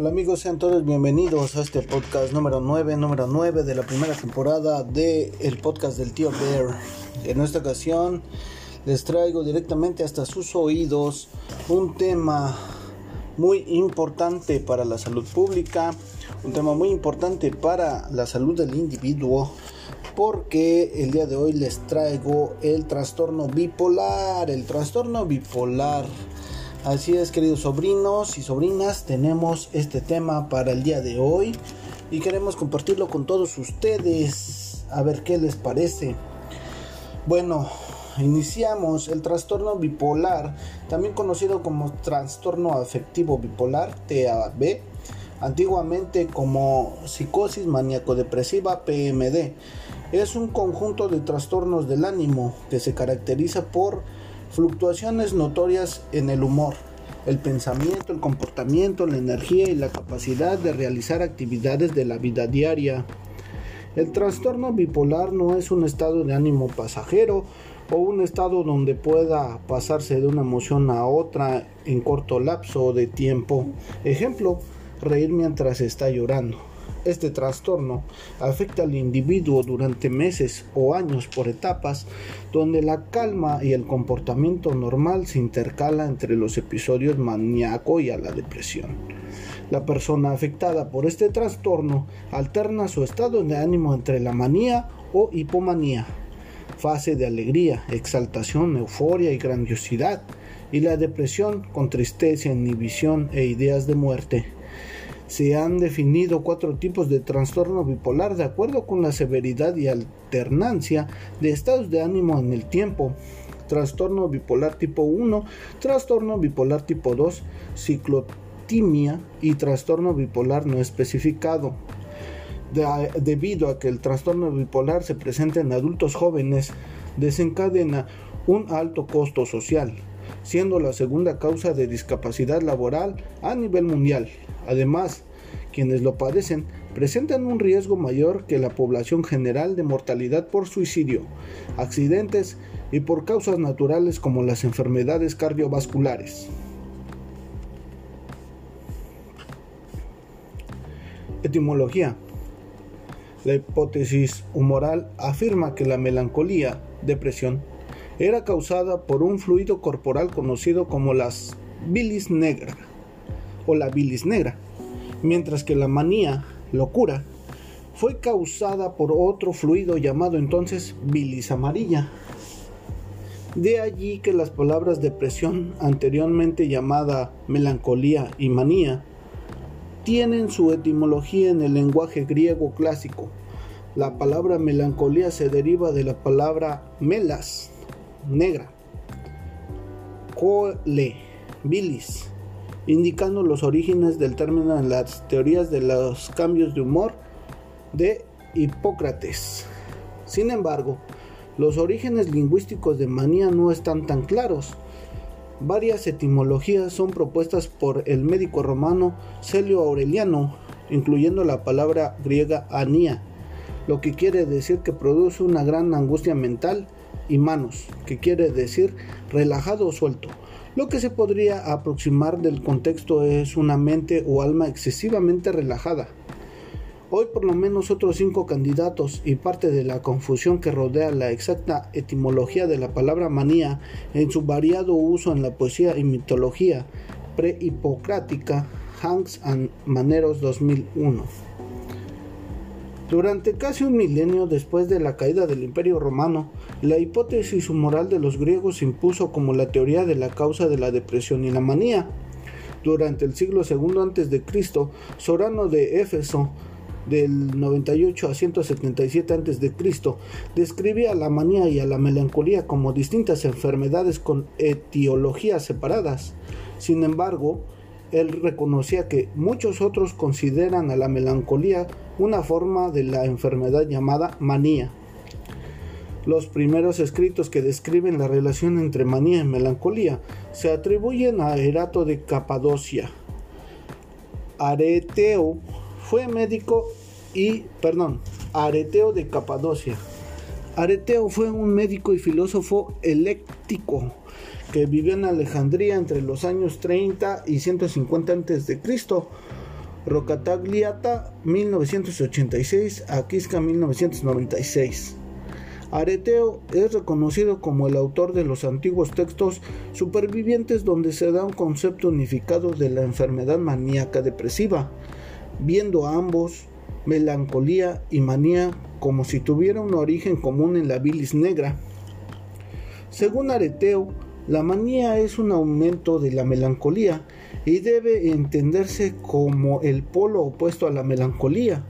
Hola amigos, sean todos bienvenidos a este podcast número 9, número 9 de la primera temporada de el podcast del tío Bear. En esta ocasión les traigo directamente hasta sus oídos un tema muy importante para la salud pública, un tema muy importante para la salud del individuo, porque el día de hoy les traigo el trastorno bipolar, el trastorno bipolar. Así es, queridos sobrinos y sobrinas, tenemos este tema para el día de hoy y queremos compartirlo con todos ustedes. A ver qué les parece. Bueno, iniciamos el trastorno bipolar, también conocido como trastorno afectivo bipolar, TAB, antiguamente como psicosis maníaco-depresiva, PMD. Es un conjunto de trastornos del ánimo que se caracteriza por Fluctuaciones notorias en el humor, el pensamiento, el comportamiento, la energía y la capacidad de realizar actividades de la vida diaria. El trastorno bipolar no es un estado de ánimo pasajero o un estado donde pueda pasarse de una emoción a otra en corto lapso de tiempo. Ejemplo, reír mientras está llorando. Este trastorno afecta al individuo durante meses o años por etapas, donde la calma y el comportamiento normal se intercala entre los episodios maníaco y a la depresión. La persona afectada por este trastorno alterna su estado de ánimo entre la manía o hipomanía, fase de alegría, exaltación, euforia y grandiosidad, y la depresión con tristeza, inhibición e ideas de muerte se han definido cuatro tipos de trastorno bipolar de acuerdo con la severidad y alternancia de estados de ánimo en el tiempo. Trastorno bipolar tipo 1, trastorno bipolar tipo 2, ciclotimia y trastorno bipolar no especificado. debido a que el trastorno bipolar se presenta en adultos jóvenes, desencadena un alto costo social, siendo la segunda causa de discapacidad laboral a nivel mundial. Además, quienes lo padecen presentan un riesgo mayor que la población general de mortalidad por suicidio, accidentes y por causas naturales como las enfermedades cardiovasculares. Etimología. La hipótesis humoral afirma que la melancolía, depresión, era causada por un fluido corporal conocido como las bilis negra o la bilis negra, mientras que la manía, locura, fue causada por otro fluido llamado entonces bilis amarilla. De allí que las palabras depresión, anteriormente llamada melancolía y manía, tienen su etimología en el lenguaje griego clásico. La palabra melancolía se deriva de la palabra melas, negra, cole, bilis, indicando los orígenes del término en las teorías de los cambios de humor de Hipócrates. Sin embargo, los orígenes lingüísticos de manía no están tan claros. Varias etimologías son propuestas por el médico romano Celio Aureliano, incluyendo la palabra griega anía, lo que quiere decir que produce una gran angustia mental, y manos, que quiere decir relajado o suelto. Lo que se podría aproximar del contexto es una mente o alma excesivamente relajada. Hoy por lo menos otros cinco candidatos y parte de la confusión que rodea la exacta etimología de la palabra manía en su variado uso en la poesía y mitología prehipocrática, Hanks and Maneros 2001. Durante casi un milenio después de la caída del Imperio Romano, la hipótesis humoral de los griegos se impuso como la teoría de la causa de la depresión y la manía. Durante el siglo II a.C., Sorano de Éfeso, del 98 a 177 a.C., describía la manía y a la melancolía como distintas enfermedades con etiologías separadas. Sin embargo, él reconocía que muchos otros consideran a la melancolía una forma de la enfermedad llamada manía. Los primeros escritos que describen la relación entre manía y melancolía se atribuyen a Erato de Capadocia. Areteo fue médico y, perdón, Areteo de Capadocia. Areteo fue un médico y filósofo eléctico que vivió en Alejandría entre los años 30 y 150 a.C. Rocatagliata 1986 a Quisca 1996. Areteo es reconocido como el autor de los antiguos textos supervivientes donde se da un concepto unificado de la enfermedad maníaca depresiva, viendo a ambos, melancolía y manía, como si tuvieran un origen común en la bilis negra. Según Areteo, la manía es un aumento de la melancolía y debe entenderse como el polo opuesto a la melancolía.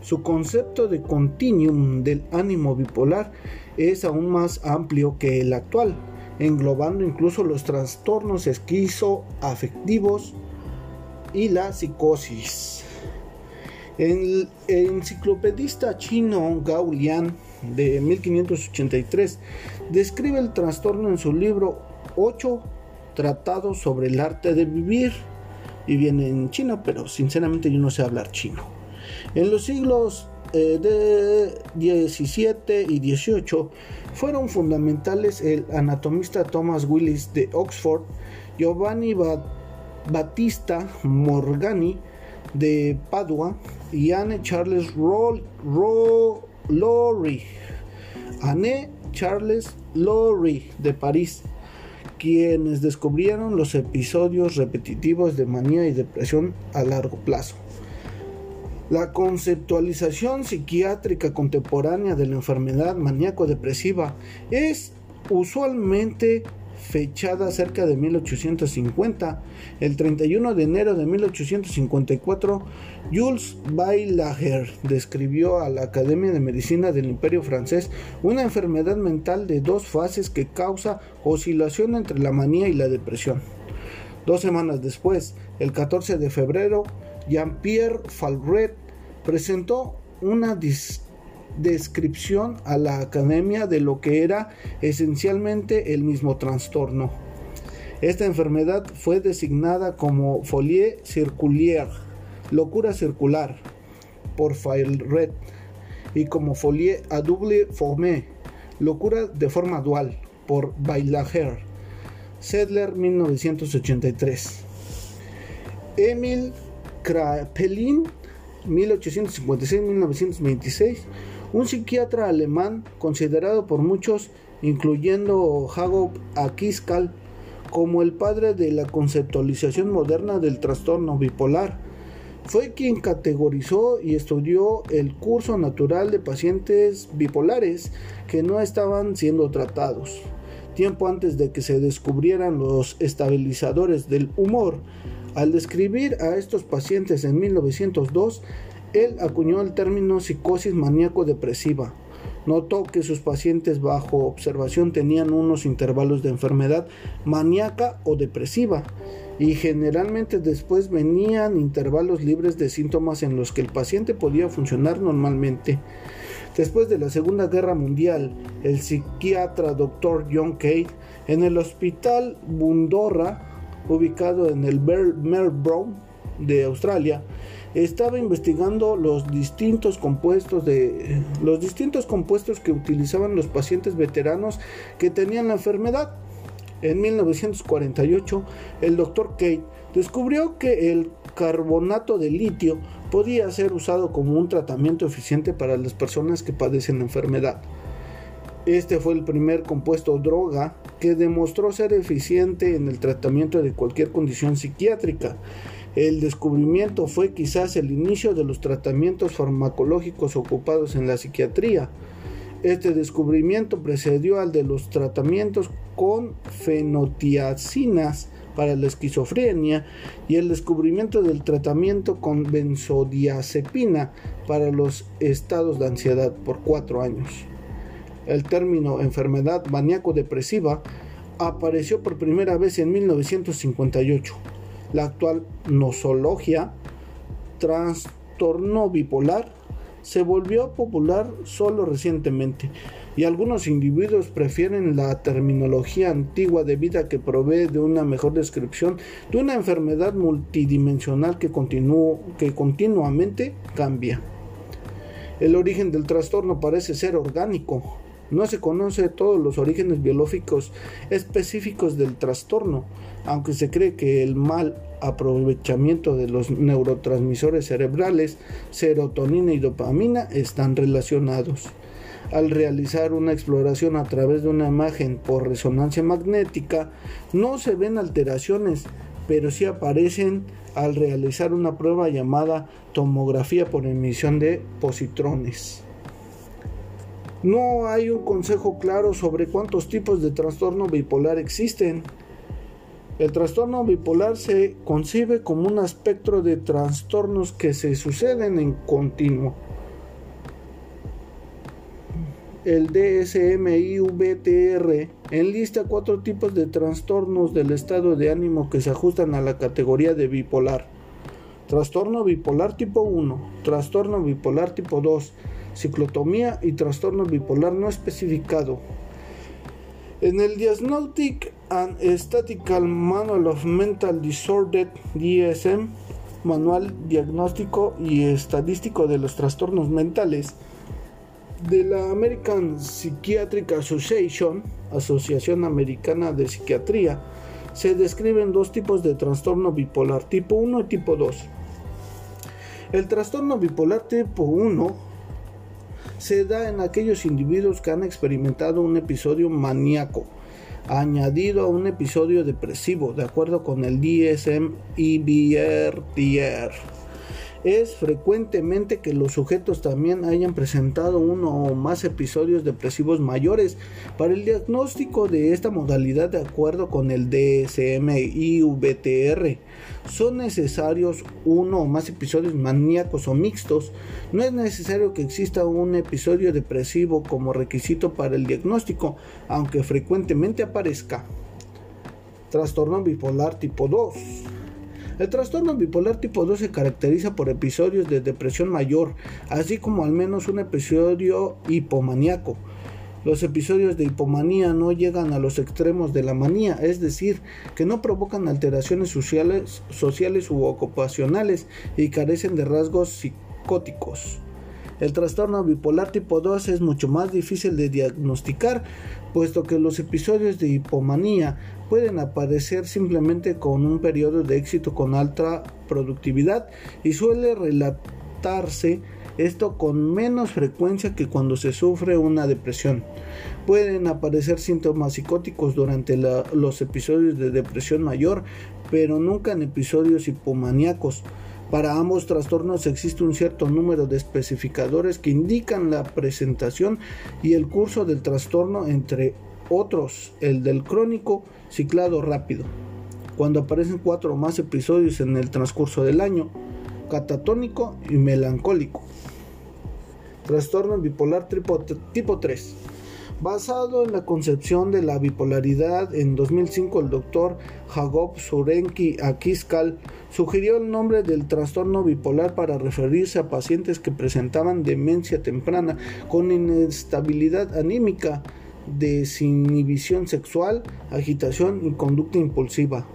Su concepto de continuum del ánimo bipolar es aún más amplio que el actual, englobando incluso los trastornos esquizoafectivos y la psicosis. El enciclopedista chino Gao Lian de 1583 describe el trastorno en su libro 8 Tratados sobre el arte de vivir y viene en chino, pero sinceramente yo no sé hablar chino. En los siglos eh, de 17 y 18 fueron fundamentales el anatomista Thomas Willis de Oxford, Giovanni Battista Morgani de Padua y Anne Charles Roll, Anne Charles Lowry de París, quienes descubrieron los episodios repetitivos de manía y depresión a largo plazo. La conceptualización psiquiátrica contemporánea de la enfermedad maníaco-depresiva es usualmente fechada cerca de 1850. El 31 de enero de 1854, Jules Baillager describió a la Academia de Medicina del Imperio francés una enfermedad mental de dos fases que causa oscilación entre la manía y la depresión. Dos semanas después, el 14 de febrero, Jean-Pierre Falret presentó una descripción a la academia de lo que era esencialmente el mismo trastorno. Esta enfermedad fue designada como folie circulaire, locura circular, por Red, y como folie à double forme, locura de forma dual, por Bailager. Sedler 1983. Emil Krapelin 1856-1926 un psiquiatra alemán considerado por muchos, incluyendo Jacob Akiskal, como el padre de la conceptualización moderna del trastorno bipolar. Fue quien categorizó y estudió el curso natural de pacientes bipolares que no estaban siendo tratados. Tiempo antes de que se descubrieran los estabilizadores del humor, al describir a estos pacientes en 1902, él acuñó el término psicosis maníaco-depresiva. Notó que sus pacientes bajo observación tenían unos intervalos de enfermedad maníaca o depresiva y generalmente después venían intervalos libres de síntomas en los que el paciente podía funcionar normalmente. Después de la Segunda Guerra Mundial, el psiquiatra Dr. John Cade en el Hospital Bundorra, ubicado en el Melbourne de Australia, estaba investigando los distintos compuestos de los distintos compuestos que utilizaban los pacientes veteranos que tenían la enfermedad. En 1948, el doctor Kate descubrió que el carbonato de litio podía ser usado como un tratamiento eficiente para las personas que padecen la enfermedad. Este fue el primer compuesto droga que demostró ser eficiente en el tratamiento de cualquier condición psiquiátrica el descubrimiento fue quizás el inicio de los tratamientos farmacológicos ocupados en la psiquiatría. Este descubrimiento precedió al de los tratamientos con fenotiacinas para la esquizofrenia y el descubrimiento del tratamiento con benzodiazepina para los estados de ansiedad por cuatro años. El término enfermedad maníaco-depresiva apareció por primera vez en 1958 la actual nosologia, trastorno bipolar, se volvió popular solo recientemente y algunos individuos prefieren la terminología antigua debido a que provee de una mejor descripción de una enfermedad multidimensional que, que continuamente cambia. El origen del trastorno parece ser orgánico, no se conoce todos los orígenes biológicos específicos del trastorno, aunque se cree que el mal aprovechamiento de los neurotransmisores cerebrales, serotonina y dopamina, están relacionados. Al realizar una exploración a través de una imagen por resonancia magnética, no se ven alteraciones, pero sí aparecen al realizar una prueba llamada tomografía por emisión de positrones. No hay un consejo claro sobre cuántos tipos de trastorno bipolar existen. El trastorno bipolar se concibe como un espectro de trastornos que se suceden en continuo. El DSM-IVTR enlista cuatro tipos de trastornos del estado de ánimo que se ajustan a la categoría de bipolar. Trastorno bipolar tipo 1, trastorno bipolar tipo 2, ciclotomía y trastorno bipolar no especificado. En el Diagnostic and Statistical Manual of Mental Disorder DSM, Manual Diagnóstico y Estadístico de los Trastornos Mentales, de la American Psychiatric Association, Asociación Americana de Psiquiatría, se describen dos tipos de trastorno bipolar, tipo 1 y tipo 2. El trastorno bipolar tipo 1 se da en aquellos individuos que han experimentado un episodio maníaco añadido a un episodio depresivo, de acuerdo con el DSM-IBR es frecuentemente que los sujetos también hayan presentado uno o más episodios depresivos mayores. Para el diagnóstico de esta modalidad, de acuerdo con el DSM-IVTR, son necesarios uno o más episodios maníacos o mixtos. No es necesario que exista un episodio depresivo como requisito para el diagnóstico, aunque frecuentemente aparezca. Trastorno bipolar tipo 2. El trastorno bipolar tipo 2 se caracteriza por episodios de depresión mayor, así como al menos un episodio hipomaníaco. Los episodios de hipomanía no llegan a los extremos de la manía, es decir, que no provocan alteraciones sociales, sociales u ocupacionales y carecen de rasgos psicóticos. El trastorno bipolar tipo 2 es mucho más difícil de diagnosticar, puesto que los episodios de hipomanía pueden aparecer simplemente con un periodo de éxito con alta productividad y suele relatarse esto con menos frecuencia que cuando se sufre una depresión. Pueden aparecer síntomas psicóticos durante los episodios de depresión mayor, pero nunca en episodios hipomaníacos. Para ambos trastornos existe un cierto número de especificadores que indican la presentación y el curso del trastorno, entre otros el del crónico ciclado rápido, cuando aparecen cuatro o más episodios en el transcurso del año, catatónico y melancólico. Trastorno bipolar tipo 3. Basado en la concepción de la bipolaridad, en 2005 el doctor Jacob Surenki Akiskal sugirió el nombre del trastorno bipolar para referirse a pacientes que presentaban demencia temprana con inestabilidad anímica, desinhibición sexual, agitación y conducta impulsiva.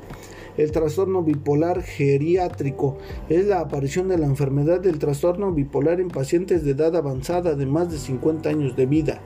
El trastorno bipolar geriátrico es la aparición de la enfermedad del trastorno bipolar en pacientes de edad avanzada de más de 50 años de vida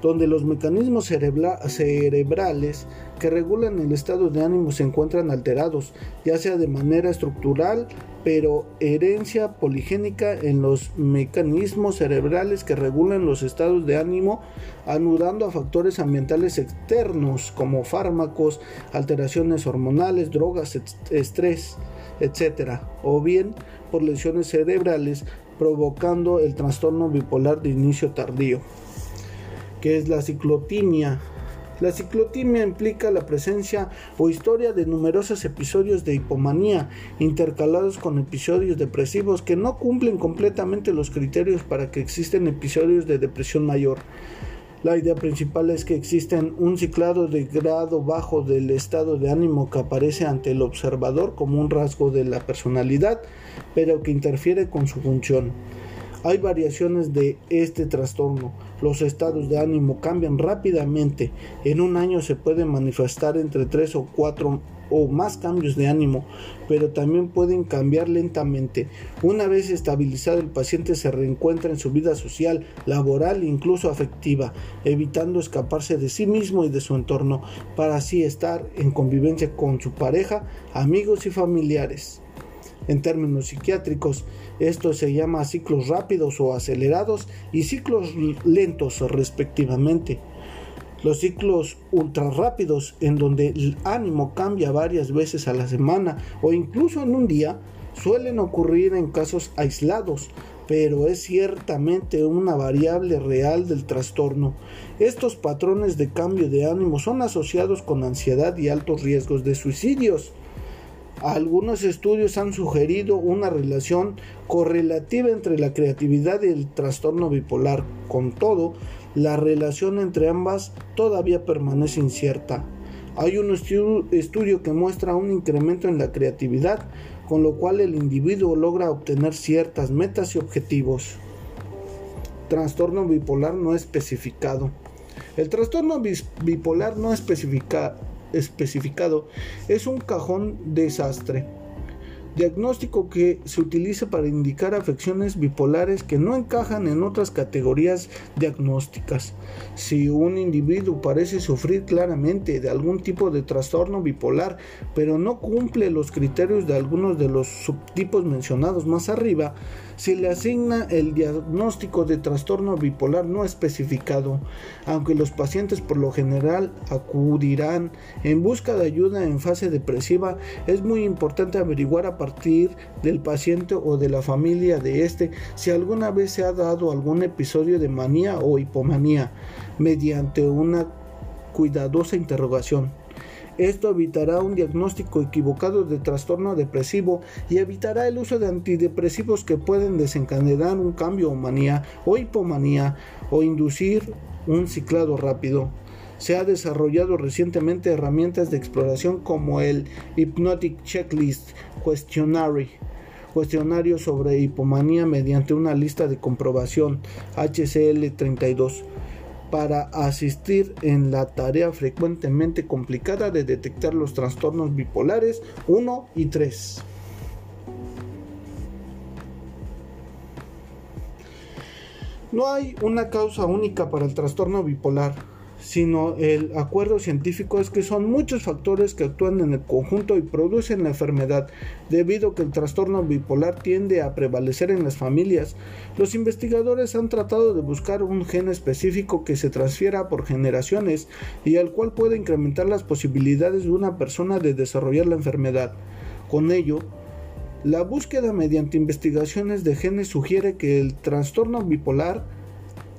donde los mecanismos cerebrales que regulan el estado de ánimo se encuentran alterados, ya sea de manera estructural, pero herencia poligénica en los mecanismos cerebrales que regulan los estados de ánimo, anudando a factores ambientales externos como fármacos, alteraciones hormonales, drogas, estrés, etc. O bien por lesiones cerebrales provocando el trastorno bipolar de inicio tardío que es la ciclotimia. La ciclotimia implica la presencia o historia de numerosos episodios de hipomanía intercalados con episodios depresivos que no cumplen completamente los criterios para que existen episodios de depresión mayor. La idea principal es que existen un ciclado de grado bajo del estado de ánimo que aparece ante el observador como un rasgo de la personalidad, pero que interfiere con su función. Hay variaciones de este trastorno. Los estados de ánimo cambian rápidamente. En un año se pueden manifestar entre 3 o 4 o más cambios de ánimo, pero también pueden cambiar lentamente. Una vez estabilizado el paciente se reencuentra en su vida social, laboral e incluso afectiva, evitando escaparse de sí mismo y de su entorno, para así estar en convivencia con su pareja, amigos y familiares. En términos psiquiátricos, esto se llama ciclos rápidos o acelerados y ciclos lentos respectivamente. Los ciclos ultra rápidos, en donde el ánimo cambia varias veces a la semana o incluso en un día, suelen ocurrir en casos aislados, pero es ciertamente una variable real del trastorno. Estos patrones de cambio de ánimo son asociados con ansiedad y altos riesgos de suicidios. Algunos estudios han sugerido una relación correlativa entre la creatividad y el trastorno bipolar. Con todo, la relación entre ambas todavía permanece incierta. Hay un estudio que muestra un incremento en la creatividad, con lo cual el individuo logra obtener ciertas metas y objetivos. Trastorno bipolar no especificado. El trastorno bipolar no especificado especificado es un cajón desastre. Diagnóstico que se utiliza para indicar afecciones bipolares que no encajan en otras categorías diagnósticas. Si un individuo parece sufrir claramente de algún tipo de trastorno bipolar, pero no cumple los criterios de algunos de los subtipos mencionados más arriba, se le asigna el diagnóstico de trastorno bipolar no especificado, aunque los pacientes por lo general acudirán en busca de ayuda en fase depresiva, es muy importante averiguar a partir del paciente o de la familia de este si alguna vez se ha dado algún episodio de manía o hipomanía mediante una cuidadosa interrogación. Esto evitará un diagnóstico equivocado de trastorno depresivo y evitará el uso de antidepresivos que pueden desencadenar un cambio o manía o hipomanía o inducir un ciclado rápido. Se ha desarrollado recientemente herramientas de exploración como el Hypnotic Checklist Questionary, cuestionario sobre hipomanía mediante una lista de comprobación HCL32 para asistir en la tarea frecuentemente complicada de detectar los trastornos bipolares 1 y 3. No hay una causa única para el trastorno bipolar sino el acuerdo científico es que son muchos factores que actúan en el conjunto y producen la enfermedad, debido a que el trastorno bipolar tiende a prevalecer en las familias. Los investigadores han tratado de buscar un gen específico que se transfiera por generaciones y al cual puede incrementar las posibilidades de una persona de desarrollar la enfermedad. Con ello, la búsqueda mediante investigaciones de genes sugiere que el trastorno bipolar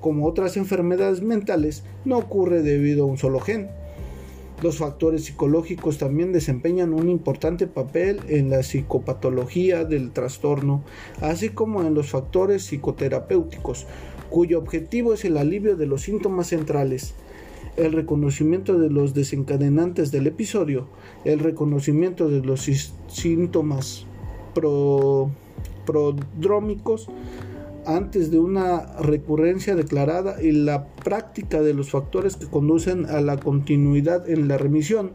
como otras enfermedades mentales, no ocurre debido a un solo gen. Los factores psicológicos también desempeñan un importante papel en la psicopatología del trastorno, así como en los factores psicoterapéuticos, cuyo objetivo es el alivio de los síntomas centrales, el reconocimiento de los desencadenantes del episodio, el reconocimiento de los síntomas prodrómicos, antes de una recurrencia declarada y la práctica de los factores que conducen a la continuidad en la remisión.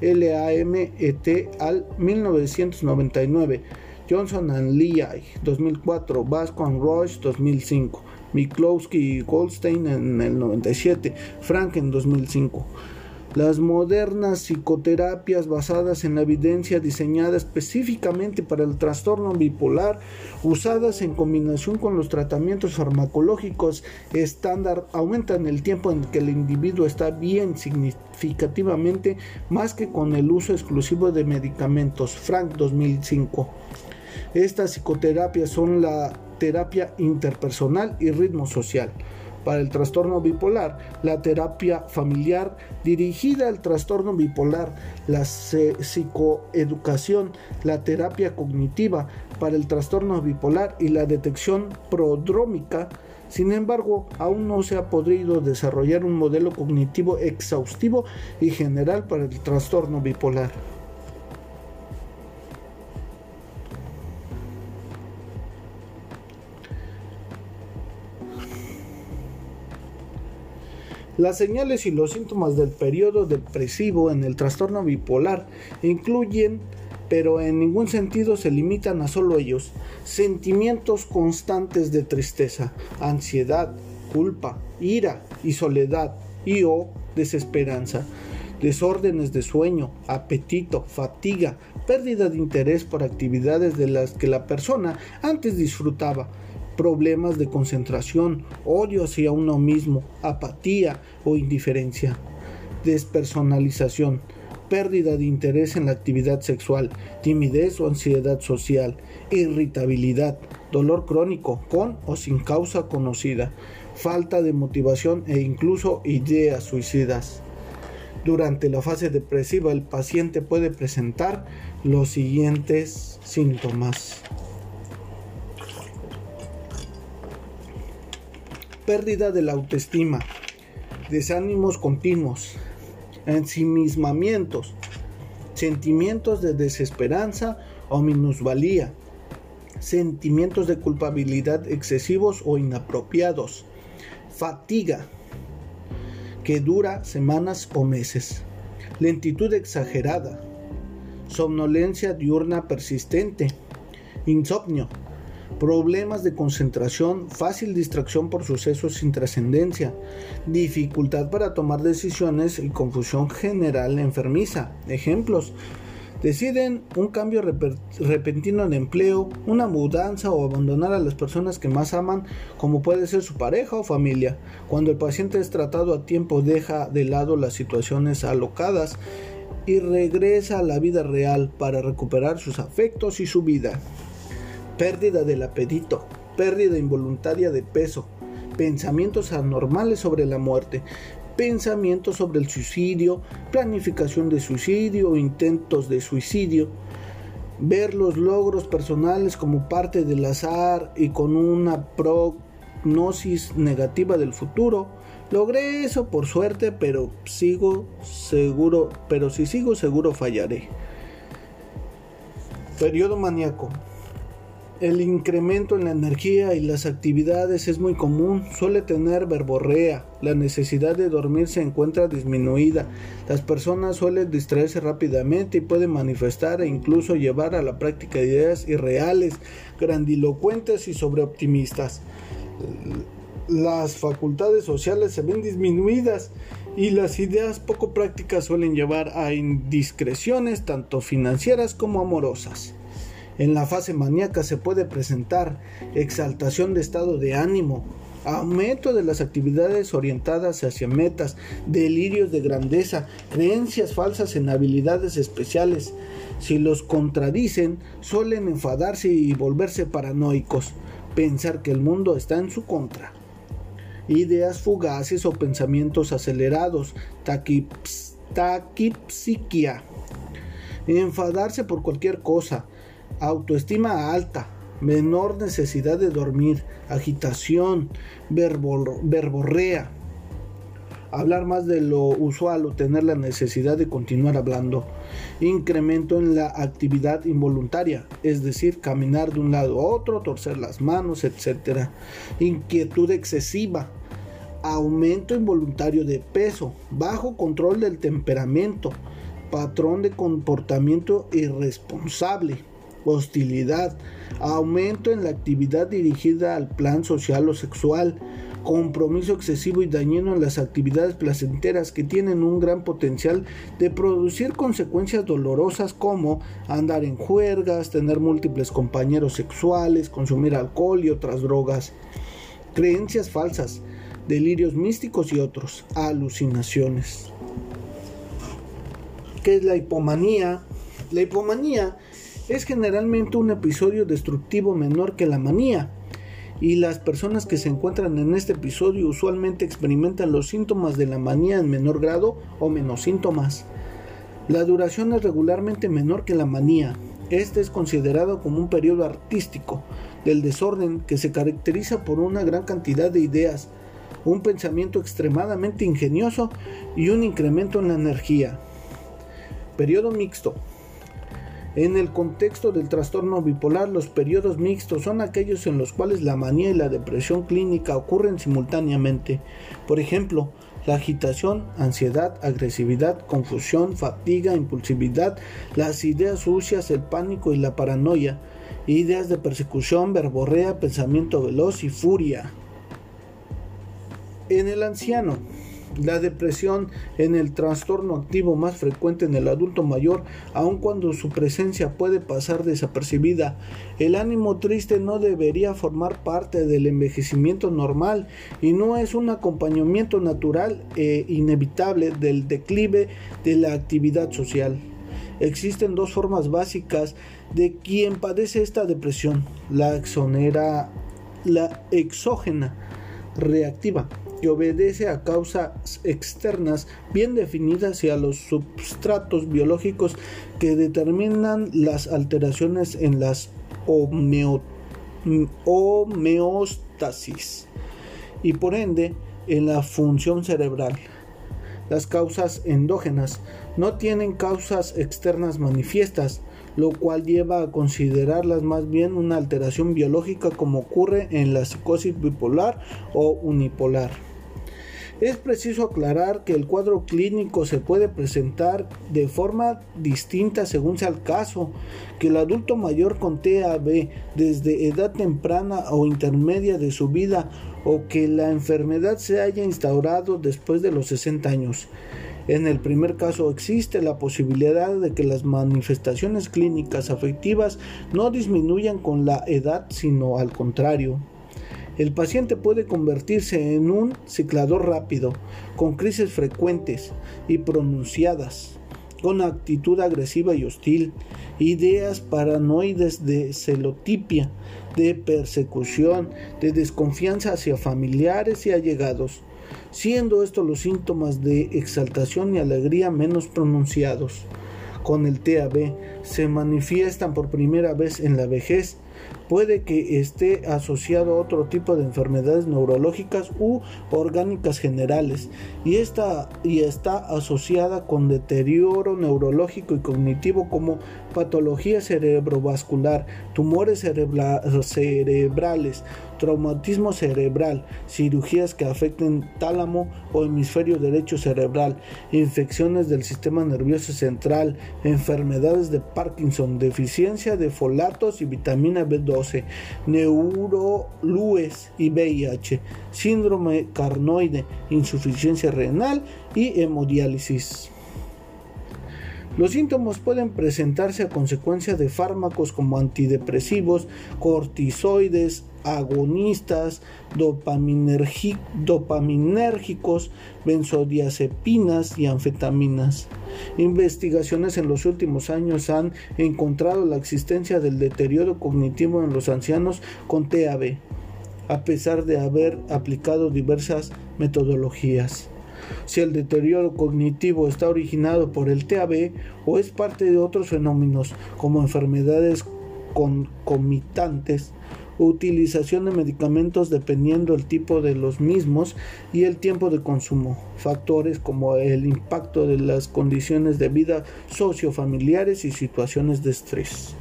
LAMET al 1999, Johnson and Lee 2004, Vasco and Roche 2005, Miklowski y Goldstein en el 97, Frank en 2005. Las modernas psicoterapias basadas en la evidencia diseñada específicamente para el trastorno bipolar, usadas en combinación con los tratamientos farmacológicos estándar, aumentan el tiempo en que el individuo está bien significativamente más que con el uso exclusivo de medicamentos. Frank 2005. Estas psicoterapias son la terapia interpersonal y ritmo social para el trastorno bipolar, la terapia familiar dirigida al trastorno bipolar, la psicoeducación, la terapia cognitiva para el trastorno bipolar y la detección prodrómica. Sin embargo, aún no se ha podido desarrollar un modelo cognitivo exhaustivo y general para el trastorno bipolar. Las señales y los síntomas del periodo depresivo en el trastorno bipolar incluyen, pero en ningún sentido se limitan a solo ellos, sentimientos constantes de tristeza, ansiedad, culpa, ira y soledad y o desesperanza, desórdenes de sueño, apetito, fatiga, pérdida de interés por actividades de las que la persona antes disfrutaba, problemas de concentración, odio hacia uno mismo, apatía o indiferencia, despersonalización, pérdida de interés en la actividad sexual, timidez o ansiedad social, irritabilidad, dolor crónico con o sin causa conocida, falta de motivación e incluso ideas suicidas. Durante la fase depresiva el paciente puede presentar los siguientes síntomas. Pérdida de la autoestima, desánimos continuos, ensimismamientos, sentimientos de desesperanza o minusvalía, sentimientos de culpabilidad excesivos o inapropiados, fatiga que dura semanas o meses, lentitud exagerada, somnolencia diurna persistente, insomnio, problemas de concentración, fácil distracción por sucesos sin trascendencia, dificultad para tomar decisiones y confusión general enfermiza. Ejemplos. Deciden un cambio repentino de empleo, una mudanza o abandonar a las personas que más aman, como puede ser su pareja o familia. Cuando el paciente es tratado a tiempo deja de lado las situaciones alocadas y regresa a la vida real para recuperar sus afectos y su vida pérdida del apetito, pérdida involuntaria de peso, pensamientos anormales sobre la muerte, pensamientos sobre el suicidio, planificación de suicidio, intentos de suicidio, ver los logros personales como parte del azar y con una prognosis negativa del futuro. Logré eso por suerte, pero sigo seguro, pero si sigo seguro fallaré. Periodo maníaco. El incremento en la energía y las actividades es muy común, suele tener verborrea, la necesidad de dormir se encuentra disminuida, las personas suelen distraerse rápidamente y pueden manifestar e incluso llevar a la práctica ideas irreales, grandilocuentes y sobreoptimistas. Las facultades sociales se ven disminuidas y las ideas poco prácticas suelen llevar a indiscreciones tanto financieras como amorosas. En la fase maníaca se puede presentar exaltación de estado de ánimo, aumento de las actividades orientadas hacia metas, delirios de grandeza, creencias falsas en habilidades especiales. Si los contradicen, suelen enfadarse y volverse paranoicos, pensar que el mundo está en su contra. Ideas fugaces o pensamientos acelerados, taquipsiquia. Enfadarse por cualquier cosa, autoestima alta, menor necesidad de dormir, agitación, verborrea, hablar más de lo usual o tener la necesidad de continuar hablando, incremento en la actividad involuntaria, es decir, caminar de un lado a otro, torcer las manos, etc. Inquietud excesiva, aumento involuntario de peso, bajo control del temperamento, patrón de comportamiento irresponsable hostilidad, aumento en la actividad dirigida al plan social o sexual, compromiso excesivo y dañino en las actividades placenteras que tienen un gran potencial de producir consecuencias dolorosas como andar en juergas, tener múltiples compañeros sexuales, consumir alcohol y otras drogas, creencias falsas, delirios místicos y otros, alucinaciones. ¿Qué es la hipomanía? La hipomanía es generalmente un episodio destructivo menor que la manía, y las personas que se encuentran en este episodio usualmente experimentan los síntomas de la manía en menor grado o menos síntomas. La duración es regularmente menor que la manía. Este es considerado como un periodo artístico del desorden que se caracteriza por una gran cantidad de ideas, un pensamiento extremadamente ingenioso y un incremento en la energía. Periodo mixto. En el contexto del trastorno bipolar, los periodos mixtos son aquellos en los cuales la manía y la depresión clínica ocurren simultáneamente. Por ejemplo, la agitación, ansiedad, agresividad, confusión, fatiga, impulsividad, las ideas sucias, el pánico y la paranoia, ideas de persecución, verborrea, pensamiento veloz y furia. En el anciano, la depresión en el trastorno activo más frecuente en el adulto mayor, aun cuando su presencia puede pasar desapercibida. El ánimo triste no debería formar parte del envejecimiento normal y no es un acompañamiento natural e inevitable del declive de la actividad social. Existen dos formas básicas de quien padece esta depresión, la exonera, la exógena reactiva que obedece a causas externas bien definidas y a los substratos biológicos que determinan las alteraciones en las homeostasis y por ende en la función cerebral. Las causas endógenas no tienen causas externas manifiestas, lo cual lleva a considerarlas más bien una alteración biológica como ocurre en la psicosis bipolar o unipolar. Es preciso aclarar que el cuadro clínico se puede presentar de forma distinta según sea el caso, que el adulto mayor con TAB desde edad temprana o intermedia de su vida o que la enfermedad se haya instaurado después de los 60 años. En el primer caso existe la posibilidad de que las manifestaciones clínicas afectivas no disminuyan con la edad, sino al contrario. El paciente puede convertirse en un ciclador rápido, con crisis frecuentes y pronunciadas, con actitud agresiva y hostil, ideas paranoides de celotipia, de persecución, de desconfianza hacia familiares y allegados, siendo estos los síntomas de exaltación y alegría menos pronunciados. Con el TAB se manifiestan por primera vez en la vejez puede que esté asociado a otro tipo de enfermedades neurológicas u orgánicas generales y, y está asociada con deterioro neurológico y cognitivo como patología cerebrovascular, tumores cerebrales, traumatismo cerebral, cirugías que afecten tálamo o hemisferio derecho cerebral, infecciones del sistema nervioso central, enfermedades de Parkinson, deficiencia de folatos y vitamina B12, neurolues y VIH, síndrome carnoide, insuficiencia renal y hemodiálisis. Los síntomas pueden presentarse a consecuencia de fármacos como antidepresivos, cortisoides, agonistas, dopaminérgicos, benzodiazepinas y anfetaminas. Investigaciones en los últimos años han encontrado la existencia del deterioro cognitivo en los ancianos con TAB, a pesar de haber aplicado diversas metodologías si el deterioro cognitivo está originado por el TAB o es parte de otros fenómenos como enfermedades concomitantes, utilización de medicamentos dependiendo del tipo de los mismos y el tiempo de consumo, factores como el impacto de las condiciones de vida sociofamiliares y situaciones de estrés.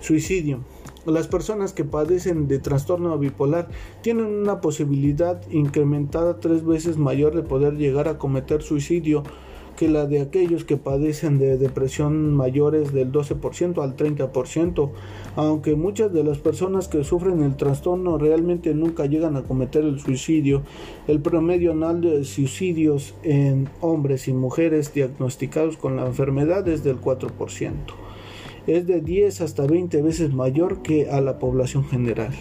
Suicidio. Las personas que padecen de trastorno bipolar tienen una posibilidad incrementada tres veces mayor de poder llegar a cometer suicidio que la de aquellos que padecen de depresión mayores del 12% al 30%, aunque muchas de las personas que sufren el trastorno realmente nunca llegan a cometer el suicidio, el promedio anual de suicidios en hombres y mujeres diagnosticados con la enfermedad es del 4% es de 10 hasta 20 veces mayor que a la población general.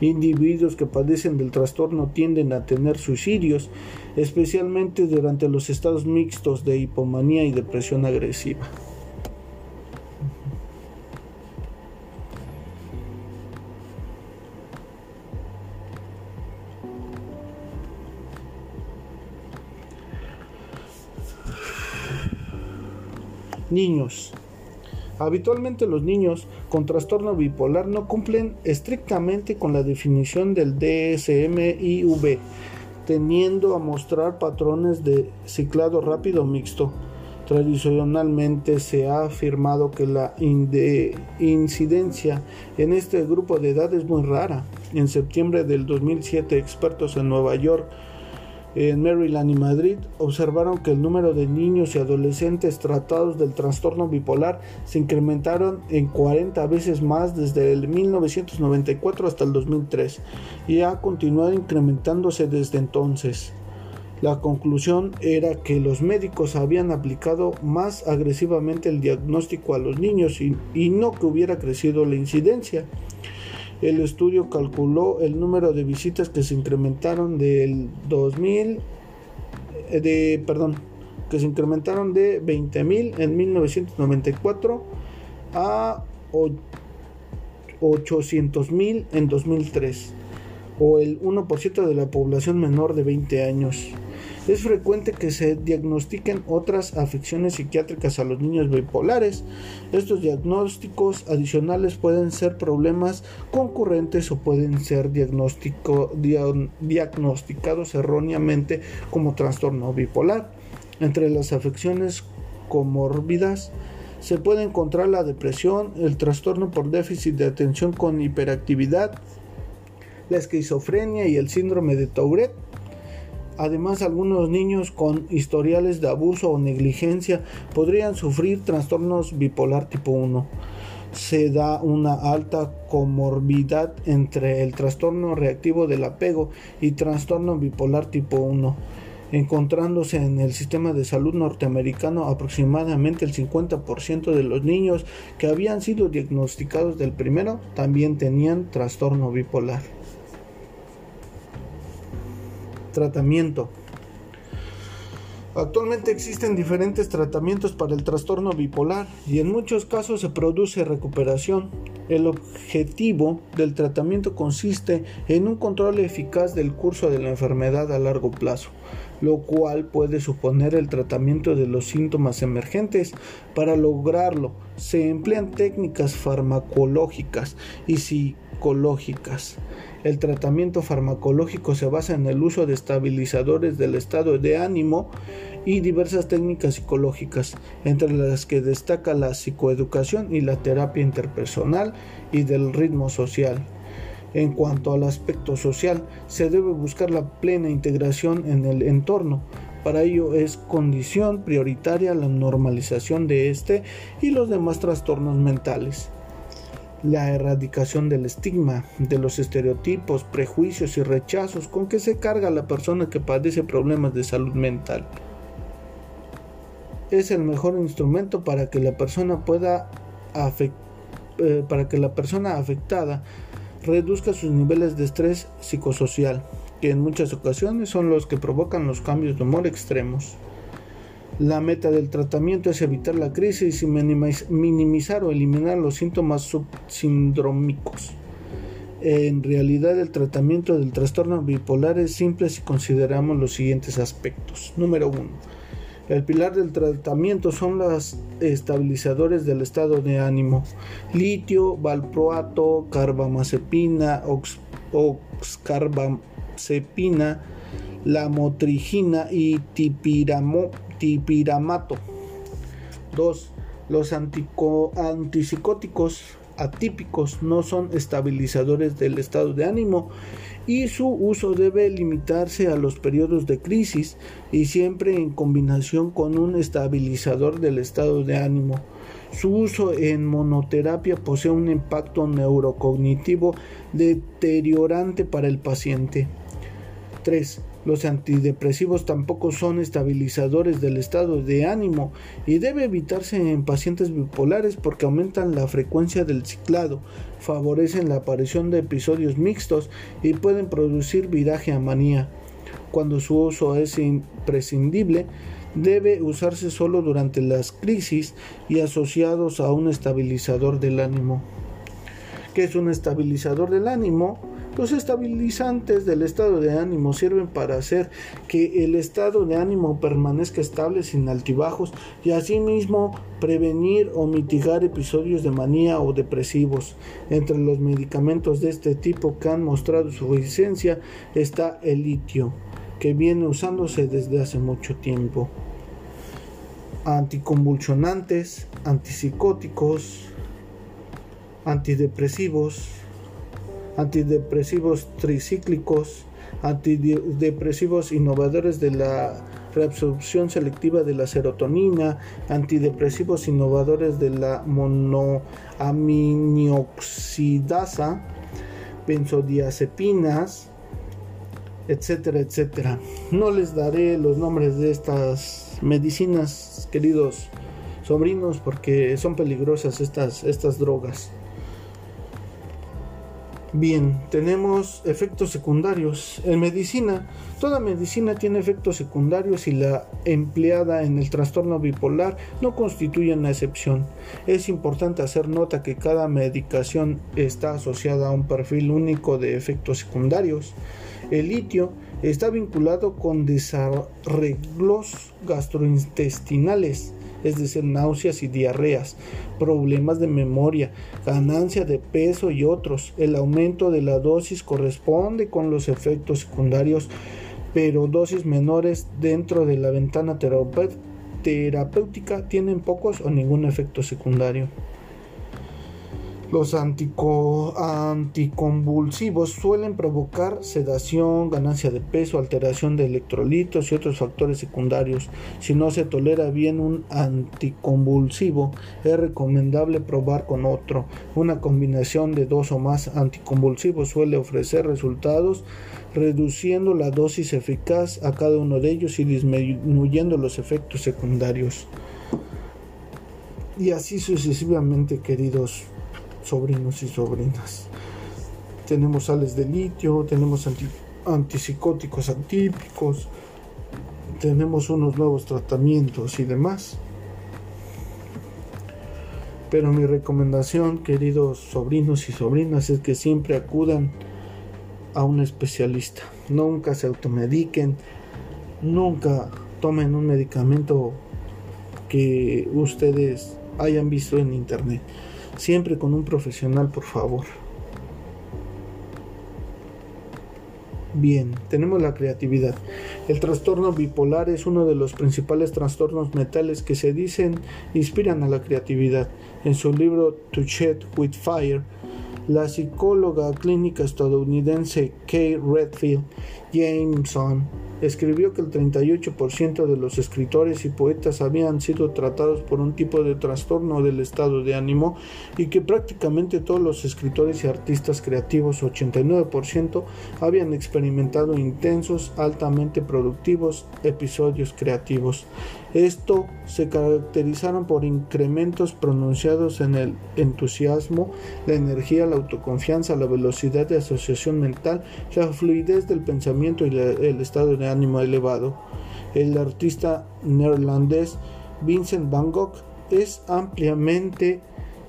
Individuos que padecen del trastorno tienden a tener suicidios, especialmente durante los estados mixtos de hipomanía y depresión agresiva. Niños. Habitualmente los niños con trastorno bipolar no cumplen estrictamente con la definición del DSM-IV, teniendo a mostrar patrones de ciclado rápido mixto. Tradicionalmente se ha afirmado que la incidencia en este grupo de edad es muy rara. En septiembre del 2007, expertos en Nueva York, en Maryland y Madrid observaron que el número de niños y adolescentes tratados del trastorno bipolar se incrementaron en 40 veces más desde el 1994 hasta el 2003 y ha continuado incrementándose desde entonces. La conclusión era que los médicos habían aplicado más agresivamente el diagnóstico a los niños y, y no que hubiera crecido la incidencia. El estudio calculó el número de visitas que se incrementaron del 2000 eh, de perdón, que se incrementaron de 20.000 en 1994 a 800.000 en 2003 o el 1% de la población menor de 20 años. Es frecuente que se diagnostiquen otras afecciones psiquiátricas a los niños bipolares. Estos diagnósticos adicionales pueden ser problemas concurrentes o pueden ser diagnosticados erróneamente como trastorno bipolar. Entre las afecciones comórbidas se puede encontrar la depresión, el trastorno por déficit de atención con hiperactividad, la esquizofrenia y el síndrome de Tourette. Además, algunos niños con historiales de abuso o negligencia podrían sufrir trastornos bipolar tipo 1. Se da una alta comorbidad entre el trastorno reactivo del apego y trastorno bipolar tipo 1, encontrándose en el sistema de salud norteamericano aproximadamente el 50% de los niños que habían sido diagnosticados del primero también tenían trastorno bipolar. Tratamiento. Actualmente existen diferentes tratamientos para el trastorno bipolar y en muchos casos se produce recuperación. El objetivo del tratamiento consiste en un control eficaz del curso de la enfermedad a largo plazo, lo cual puede suponer el tratamiento de los síntomas emergentes. Para lograrlo se emplean técnicas farmacológicas y psicológicas el tratamiento farmacológico se basa en el uso de estabilizadores del estado de ánimo y diversas técnicas psicológicas, entre las que destaca la psicoeducación y la terapia interpersonal y del ritmo social. En cuanto al aspecto social, se debe buscar la plena integración en el entorno. Para ello es condición prioritaria la normalización de este y los demás trastornos mentales la erradicación del estigma, de los estereotipos, prejuicios y rechazos con que se carga la persona que padece problemas de salud mental. Es el mejor instrumento para que la persona pueda eh, para que la persona afectada reduzca sus niveles de estrés psicosocial, que en muchas ocasiones son los que provocan los cambios de humor extremos. La meta del tratamiento es evitar la crisis y minimizar o eliminar los síntomas subsindrómicos. En realidad el tratamiento del trastorno bipolar es simple si consideramos los siguientes aspectos. Número 1. El pilar del tratamiento son los estabilizadores del estado de ánimo. Litio, valproato, carbamazepina, oxcarbazepina, la motrigina y tipiramo Tipiramato. 2. Los antipsicóticos atípicos no son estabilizadores del estado de ánimo y su uso debe limitarse a los periodos de crisis y siempre en combinación con un estabilizador del estado de ánimo. Su uso en monoterapia posee un impacto neurocognitivo deteriorante para el paciente. 3. Los antidepresivos tampoco son estabilizadores del estado de ánimo y debe evitarse en pacientes bipolares porque aumentan la frecuencia del ciclado, favorecen la aparición de episodios mixtos y pueden producir viraje a manía. Cuando su uso es imprescindible, debe usarse solo durante las crisis y asociados a un estabilizador del ánimo. ¿Qué es un estabilizador del ánimo? Los estabilizantes del estado de ánimo sirven para hacer que el estado de ánimo permanezca estable sin altibajos y asimismo prevenir o mitigar episodios de manía o depresivos. Entre los medicamentos de este tipo que han mostrado su eficiencia está el litio, que viene usándose desde hace mucho tiempo. anticonvulsionantes, antipsicóticos, antidepresivos, antidepresivos tricíclicos, antidepresivos innovadores de la reabsorción selectiva de la serotonina, antidepresivos innovadores de la monoaminooxidasa, benzodiazepinas, etcétera, etcétera. No les daré los nombres de estas medicinas, queridos sobrinos, porque son peligrosas estas, estas drogas. Bien, tenemos efectos secundarios. En medicina, toda medicina tiene efectos secundarios y la empleada en el trastorno bipolar no constituye una excepción. Es importante hacer nota que cada medicación está asociada a un perfil único de efectos secundarios. El litio está vinculado con desarreglos gastrointestinales es decir, náuseas y diarreas, problemas de memoria, ganancia de peso y otros. El aumento de la dosis corresponde con los efectos secundarios, pero dosis menores dentro de la ventana terapéutica tienen pocos o ningún efecto secundario. Los anticonvulsivos suelen provocar sedación, ganancia de peso, alteración de electrolitos y otros factores secundarios. Si no se tolera bien un anticonvulsivo, es recomendable probar con otro. Una combinación de dos o más anticonvulsivos suele ofrecer resultados reduciendo la dosis eficaz a cada uno de ellos y disminuyendo los efectos secundarios. Y así sucesivamente, queridos sobrinos y sobrinas. Tenemos sales de litio, tenemos antipsicóticos atípicos, tenemos unos nuevos tratamientos y demás. Pero mi recomendación, queridos sobrinos y sobrinas, es que siempre acudan a un especialista. Nunca se automediquen, nunca tomen un medicamento que ustedes hayan visto en internet. Siempre con un profesional, por favor. Bien, tenemos la creatividad. El trastorno bipolar es uno de los principales trastornos mentales que se dicen inspiran a la creatividad. En su libro To Shed with Fire, la psicóloga clínica estadounidense Kay Redfield Jameson escribió que el 38% de los escritores y poetas habían sido tratados por un tipo de trastorno del estado de ánimo y que prácticamente todos los escritores y artistas creativos, 89%, habían experimentado intensos, altamente productivos episodios creativos. Esto se caracterizaron por incrementos pronunciados en el entusiasmo, la energía, la autoconfianza, la velocidad de asociación mental, la fluidez del pensamiento y el estado de ánimo elevado. El artista neerlandés Vincent van Gogh es ampliamente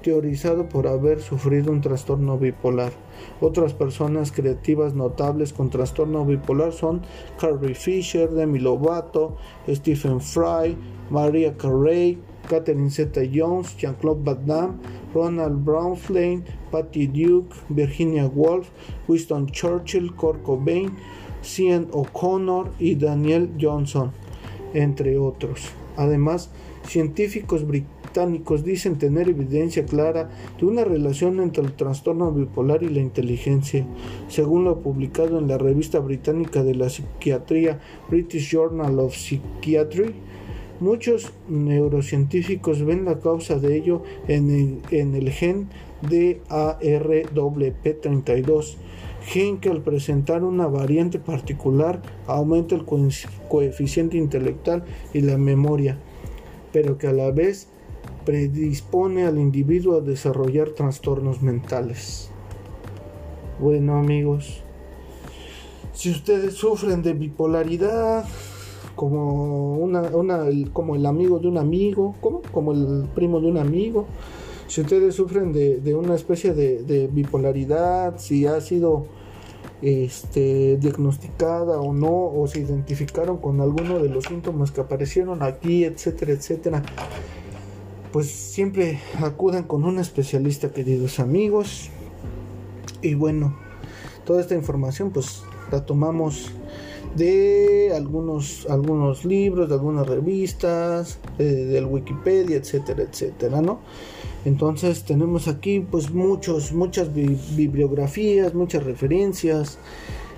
teorizado por haber sufrido un trastorno bipolar. Otras personas creativas notables con trastorno bipolar son Carrie Fisher, Demi Lovato, Stephen Fry, Maria Carey, Catherine Zeta-Jones, Jean-Claude Van Damme, Ronald Brownflane, Patty Duke, Virginia Woolf, Winston Churchill, Kurt Cobain, Cian O'Connor y Daniel Johnson, entre otros. Además, científicos británicos dicen tener evidencia clara de una relación entre el trastorno bipolar y la inteligencia, según lo publicado en la revista británica de la psiquiatría British Journal of Psychiatry. Muchos neurocientíficos ven la causa de ello en el, en el gen DARWP32, gen que al presentar una variante particular aumenta el coeficiente intelectual y la memoria, pero que a la vez predispone al individuo a desarrollar trastornos mentales. Bueno amigos, si ustedes sufren de bipolaridad, como, una, como el amigo de un amigo, como, como el primo de un amigo, si ustedes sufren de, una especie de, bipolaridad, si ha sido este, diagnosticada o no, o se identificaron con alguno de los síntomas que aparecieron aquí, etcétera, etcétera, pues siempre acudan con un especialista, queridos amigos. Y bueno, toda esta información pues la tomamos de algunos, algunos libros, de algunas revistas, eh, del Wikipedia, etcétera, etcétera, ¿no? Entonces tenemos aquí pues muchos, muchas bibliografías, muchas referencias.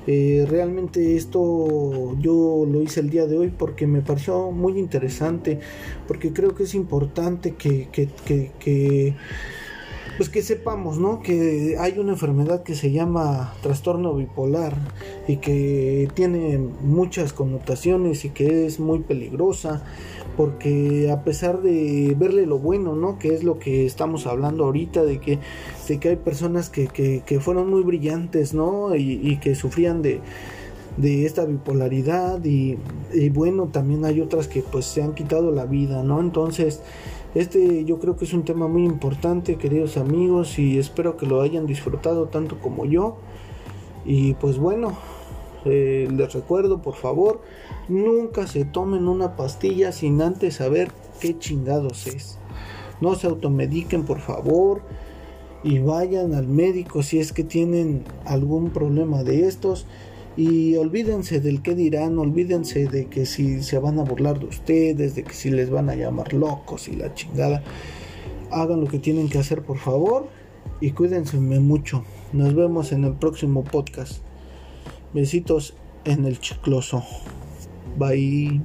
Eh, realmente esto yo lo hice el día de hoy porque me pareció muy interesante, porque creo que es importante que, que, que pues que sepamos, ¿no? Que hay una enfermedad que se llama trastorno bipolar y que tiene muchas connotaciones y que es muy peligrosa porque a pesar de verle lo bueno, ¿no? Que es lo que estamos hablando ahorita, de que, de que hay personas que, que, fueron muy brillantes, ¿no? Y, y que sufrían de, de esta bipolaridad y, y, bueno, también hay otras que pues se han quitado la vida, ¿no? Entonces, este yo creo que es un tema muy importante, queridos amigos, y espero que lo hayan disfrutado tanto como yo. Y pues bueno, eh, les recuerdo, por favor, nunca se tomen una pastilla sin antes saber qué chingados es. No se automediquen, por favor, y vayan al médico si es que tienen algún problema de estos y olvídense del que dirán, olvídense de que si se van a burlar de ustedes, de que si les van a llamar locos y la chingada. Hagan lo que tienen que hacer, por favor, y cuídense mucho. Nos vemos en el próximo podcast. Besitos en el chicloso. Bye.